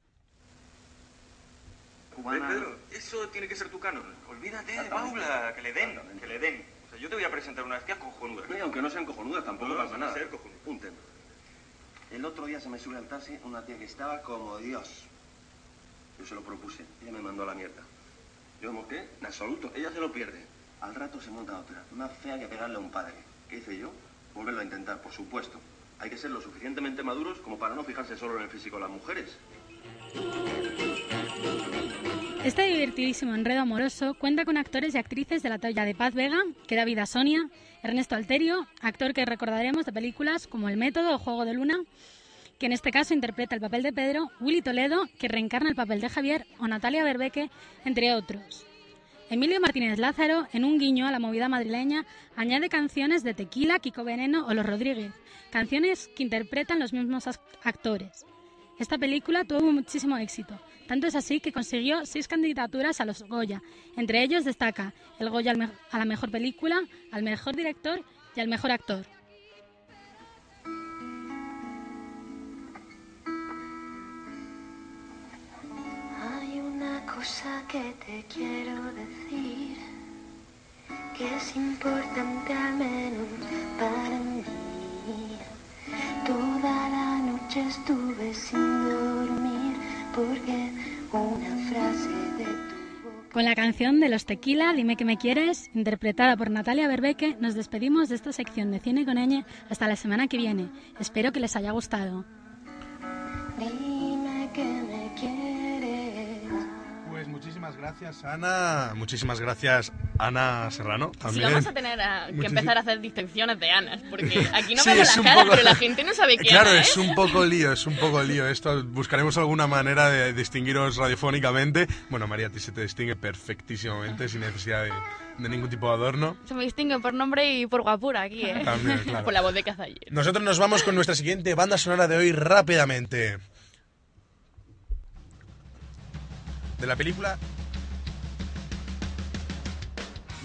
Pedro, eso tiene que ser tu canon. Olvídate de Paula, que le den, que le den. Yo te voy a presentar unas tías cojonudas. No, y aunque no sean cojonudas, tampoco No, pasa nada. ser cojonudas. Un tema. El otro día se me sube al taxi una tía que estaba como Dios. Yo se lo propuse, ella me mandó a la mierda. Yo me qué, en absoluto, ella se lo pierde. Al rato se monta otra, más fea que pegarle a un padre. ¿Qué hice yo? Volverlo a intentar, por supuesto. Hay que ser lo suficientemente maduros como para no fijarse solo en el físico de las mujeres. Este divertidísimo enredo amoroso cuenta con actores y actrices de la talla de Paz Vega, que da vida a Sonia, Ernesto Alterio, actor que recordaremos de películas como El Método o Juego de Luna, que en este caso interpreta el papel de Pedro, Willy Toledo, que reencarna el papel de Javier, o Natalia Berbeque, entre otros. Emilio Martínez Lázaro, en un guiño a la movida madrileña, añade canciones de Tequila, Kiko Veneno o Los Rodríguez, canciones que interpretan los mismos actores. Esta película tuvo muchísimo éxito, tanto es así que consiguió seis candidaturas a los Goya. Entre ellos destaca el Goya a la mejor película, al mejor director y al mejor actor. Hay una cosa que te quiero decir que es importante al menos para mí. Noche estuve sin dormir porque una frase de tu Con la canción de los Tequila, Dime que me quieres, interpretada por Natalia Berbeque, nos despedimos de esta sección de Cine con Eñe hasta la semana que viene. Espero que les haya gustado. dime gracias, Ana. Muchísimas gracias, Ana Serrano. También. vamos a tener a- que empezar a hacer distinciones de Anas, porque aquí no Sí, vemos caras, poco- pero la gente no sabe quién Claro, es. es un poco lío, es un poco lío esto. Buscaremos alguna manera de distinguiros radiofónicamente. Bueno, María, a ti se te distingue perfectísimamente, sin necesidad de, de ningún tipo de adorno. Se me distingue por nombre y por guapura aquí, ¿eh? También, claro. por la voz de Cazalle. Nosotros nos vamos con nuestra siguiente banda sonora de hoy rápidamente. de la película.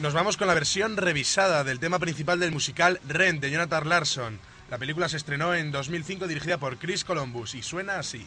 Nos vamos con la versión revisada del tema principal del musical Rent de Jonathan Larson. La película se estrenó en 2005 dirigida por Chris Columbus y suena así.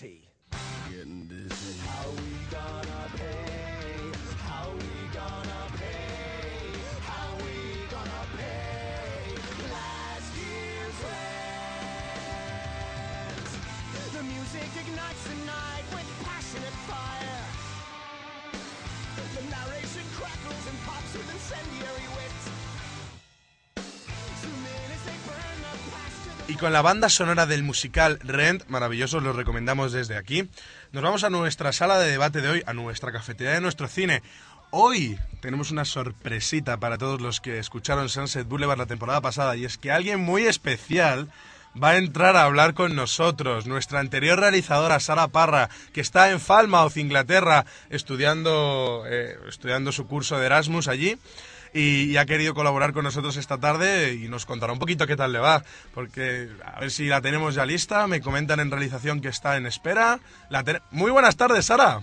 He? Y con la banda sonora del musical Rent, maravilloso, los recomendamos desde aquí. Nos vamos a nuestra sala de debate de hoy, a nuestra cafetería de nuestro cine. Hoy tenemos una sorpresita para todos los que escucharon Sunset Boulevard la temporada pasada y es que alguien muy especial va a entrar a hablar con nosotros. Nuestra anterior realizadora, Sara Parra, que está en Falmouth, Inglaterra, estudiando, eh, estudiando su curso de Erasmus allí. Y, y ha querido colaborar con nosotros esta tarde y nos contará un poquito qué tal le va. Porque a ver si la tenemos ya lista. Me comentan en realización que está en espera. La ten- Muy buenas tardes, Sara.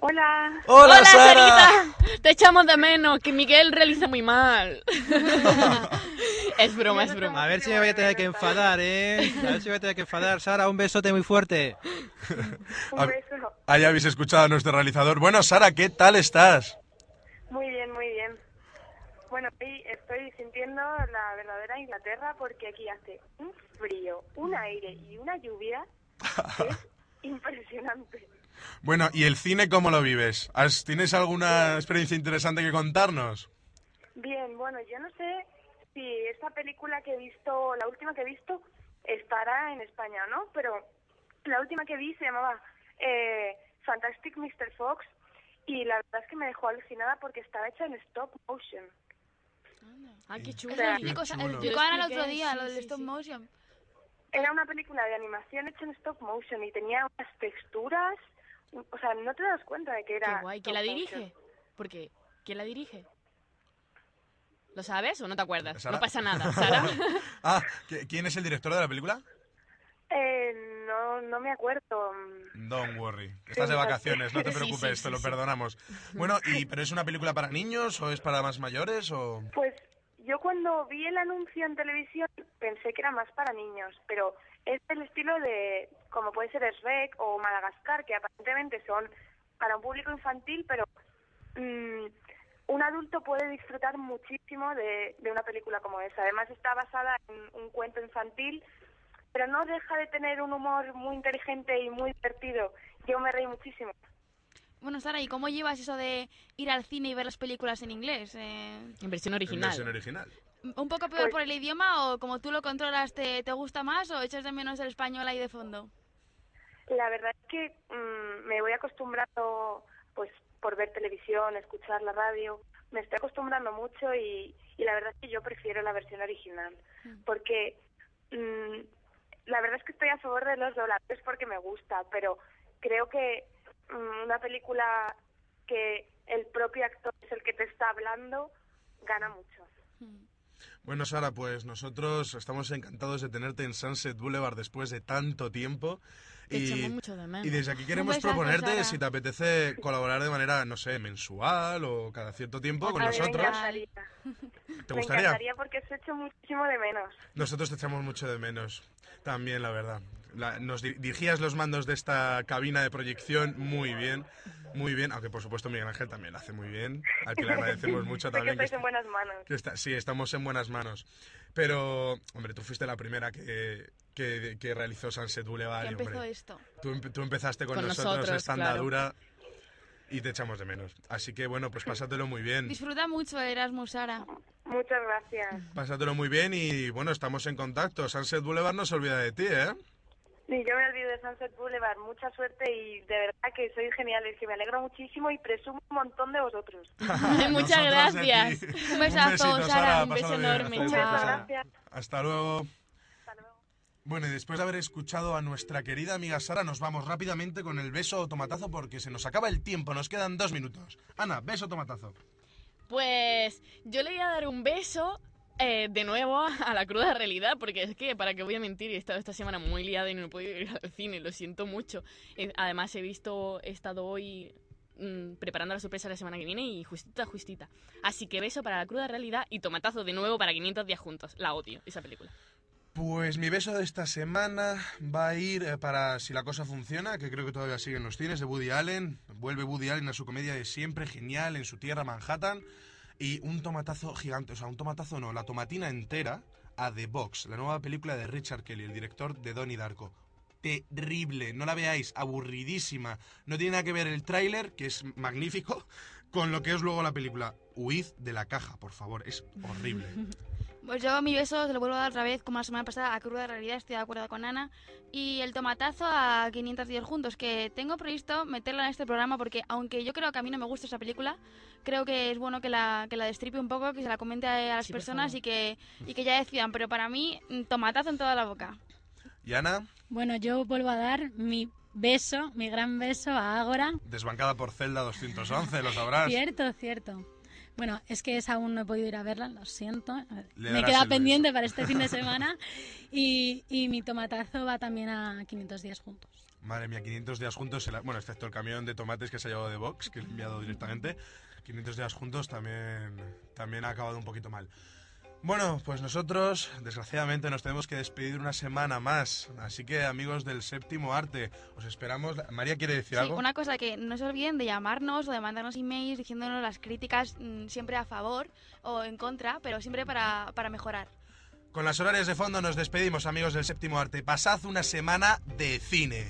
Hola. Hola, Sara. Sarita! Te echamos de menos, que Miguel realiza muy mal. es broma, es broma. A ver si me voy a tener que enfadar, ¿eh? A ver si me voy a tener que enfadar. Sara, un besote muy fuerte. Un beso. Ahí habéis escuchado a nuestro realizador. Bueno, Sara, ¿qué tal estás? Muy bien, muy bien. Bueno, hoy estoy sintiendo la verdadera Inglaterra porque aquí hace un frío, un aire y una lluvia que es impresionante. Bueno, ¿y el cine cómo lo vives? ¿Has- ¿Tienes alguna experiencia interesante que contarnos? Bien, bueno, yo no sé si esta película que he visto, la última que he visto, estará en España o no, pero la última que vi se llamaba eh, Fantastic Mr. Fox y la verdad es que me dejó alucinada porque estaba hecha en stop motion. Ay, qué chulo. Explicaban el otro día, sí, lo del sí, stop sí. motion. Era una película de animación hecha en stop motion y tenía unas texturas, o sea, no te das cuenta de que era. Qué guay. ¿Quién la dirige? Porque, ¿quién la dirige? ¿Lo sabes o no te acuerdas? ¿Sara? No pasa nada, Sara. ah, ¿qui- ¿quién es el director de la película? Eh, no, no me acuerdo. Don't worry. Estás Sí, de vacaciones, no te sí, preocupes, sí, te lo sí. perdonamos. Bueno, y ¿pero es una película para niños o es para más mayores o...? Pues yo cuando vi el anuncio en televisión pensé que era más para niños, pero es del estilo de, como puede ser Shrek o Madagascar, que aparentemente son para un público infantil, pero mm, un adulto puede disfrutar muchísimo de, de una película como esa. Además está basada en un cuento infantil, pero no deja de tener un humor muy inteligente y muy divertido. Yo me reí muchísimo. Bueno, Sara, ¿y cómo llevas eso de ir al cine y ver las películas en inglés? Eh, En versión En versión original. ¿Un poco peor Pues- por el idioma o como tú lo controlas te, te gusta más o echas de menos el español ahí de fondo? La verdad es que mm, me voy acostumbrando, pues, por ver televisión, escuchar la radio. Me estoy acostumbrando mucho y, y la verdad es que yo prefiero la versión original. Porque mm, la verdad es que estoy a favor de los doblajes porque me gusta, pero creo que mm, una película que el propio actor es el que te está hablando gana mucho. Bueno, Sara, pues nosotros estamos encantados de tenerte en Sunset Boulevard después de tanto tiempo. Te Y, echamos mucho de menos. y desde aquí queremos besazo, proponerte Sara. si te apetece colaborar de manera, no sé, mensual o cada cierto tiempo con me nosotros. encantaría. ¿Te Me gustaría? encantaría porque os echo muchísimo de menos. Nosotros te echamos mucho de menos. También, la verdad. La- nos di- dirigías los mandos de esta cabina de proyección muy bien. Muy bien. Aunque, por supuesto, Miguel Ángel también lo hace muy bien. Al que le agradecemos mucho Sé que también. que estáis en buenas manos. que está- sí, estamos en buenas manos. Pero, hombre, tú fuiste la primera que, que, que realizó Sunset Boulevard. ¿Qué y, empezó hombre, esto? Tú, tú empezaste con, Con nosotros, nosotros, esta claro. andadura y te echamos de menos. Así que, bueno, pues pásatelo muy bien. Disfruta mucho Erasmus, Sara. Muchas gracias. Pásatelo muy bien y, bueno, estamos en contacto. Sunset Boulevard no se olvida de ti, ¿eh? Y yo me olvido de Sunset Boulevard. Mucha suerte y de verdad que sois geniales, que me alegro muchísimo y presumo un montón de vosotros. Muchas gracias. Un besazo, besito, Sara, un beso pásalo bien, enorme, hasta Un luego, gracias. Hasta luego. Bueno, y después de haber escuchado a nuestra querida amiga Sara, nos vamos rápidamente con el beso o tomatazo porque se nos acaba el tiempo, nos quedan dos minutos. Ana, beso o tomatazo. Pues yo le voy a dar un beso eh, de nuevo a la cruda realidad, porque es que, para que voy a mentir, he estado esta semana muy liada y no he podido ir al cine, lo siento mucho. Eh, además, he visto, he estado hoy mm, preparando la sorpresa la semana que viene y justita, justita. Así que beso para la cruda realidad y tomatazo de nuevo para 500 días juntos. La odio, esa película. Pues mi beso de esta semana va a ir eh, para Si la cosa funciona, que creo que todavía sigue en los cines, de Woody Allen. Vuelve Woody Allen a su comedia de siempre, genial, en su tierra, Manhattan. Y un tomatazo gigante, o sea, un tomatazo no, la tomatina entera a The Box, la nueva película de Richard Kelly, el director de Donnie Darko. Terrible, no la veáis, aburridísima. No tiene nada que ver el tráiler, que es magnífico, con lo que es luego la película. Huid de la caja, por favor, es horrible. Pues yo mi beso se lo vuelvo a dar otra vez, como la semana pasada, a Cruda Realidad, estoy de acuerdo con Ana. Y el tomatazo a 500 días juntos, que tengo previsto meterla en este programa porque aunque yo creo que a mí no me gusta esa película, creo que es bueno que la, que la destripe un poco, que se la comente a las Sí, personas y que, y que ya decidan. Pero para mí, mm, tomatazo en toda la boca. ¿Y Ana? Bueno, yo vuelvo a dar mi beso, mi gran beso a Ágora. Desbancada por Zelda 211, lo sabrás. Cierto, cierto. Bueno, es que esa aún no he podido ir a verla, lo siento. Le Me queda pendiente para este fin de semana. Y, y mi tomatazo va también a 500 días juntos. Madre mía, 500 días juntos, bueno, excepto el camión de tomates que se ha llevado de Vox, que he enviado directamente, 500 días juntos también, también ha acabado un poquito mal. Bueno, pues nosotros, desgraciadamente, nos tenemos que despedir una semana más. Así que, amigos del séptimo arte, os esperamos. María quiere decir Sí, algo. una cosa que no se olviden de llamarnos o de mandarnos emails diciéndonos las críticas mm, siempre a favor o en contra, pero siempre para, para mejorar. Con las horarias de fondo nos despedimos, amigos del séptimo arte. Pasad una semana de cine.